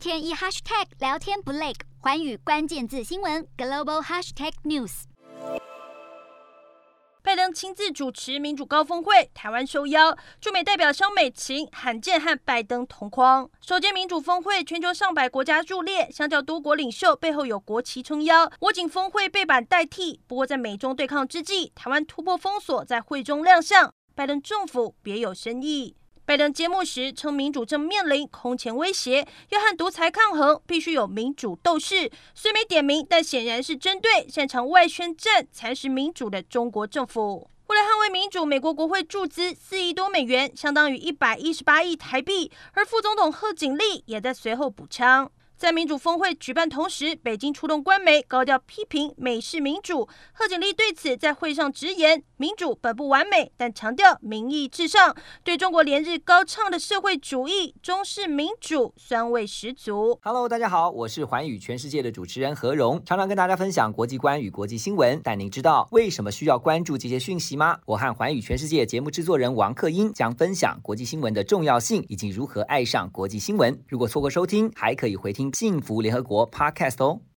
天一 hashtag 聊天不累，环宇关键字新闻 global hashtag news。拜登亲自主持民主高峰会，台湾受邀，驻美代表萧美琴罕见和拜登同框。首届民主峰会，全球上百国家入列，相较多国领袖背后有国旗撑腰，我仅峰会背板代替。不过在美中对抗之际，台湾突破封锁，在会中亮相，拜登政府别有深意。拜登揭幕时称，民主正面临空前威胁，要和独裁抗衡，必须有民主斗士。虽没点名，但显然是针对擅长外宣战、蚕食民主的中国政府。为了捍卫民主，美国国会注资四亿多美元，相当于一百一十八亿台币，而副总统贺锦丽也在随后补枪。在民主峰会举办同时，北京出动官媒高调批评美式民主。贺锦丽对此在会上直言：“民主本不完美，但强调民意至上。对中国连日高唱的社会主义、中式民主酸味十足。” Hello，大家好，我是寰宇全世界的主持人何荣，常常跟大家分享国际观与国际新闻。但您知道为什么需要关注这些讯息吗？我和寰宇全世界节目制作人王克英将分享国际新闻的重要性以及如何爱上国际新闻。如果错过收听，还可以回听。幸福联合国 Podcast 哦。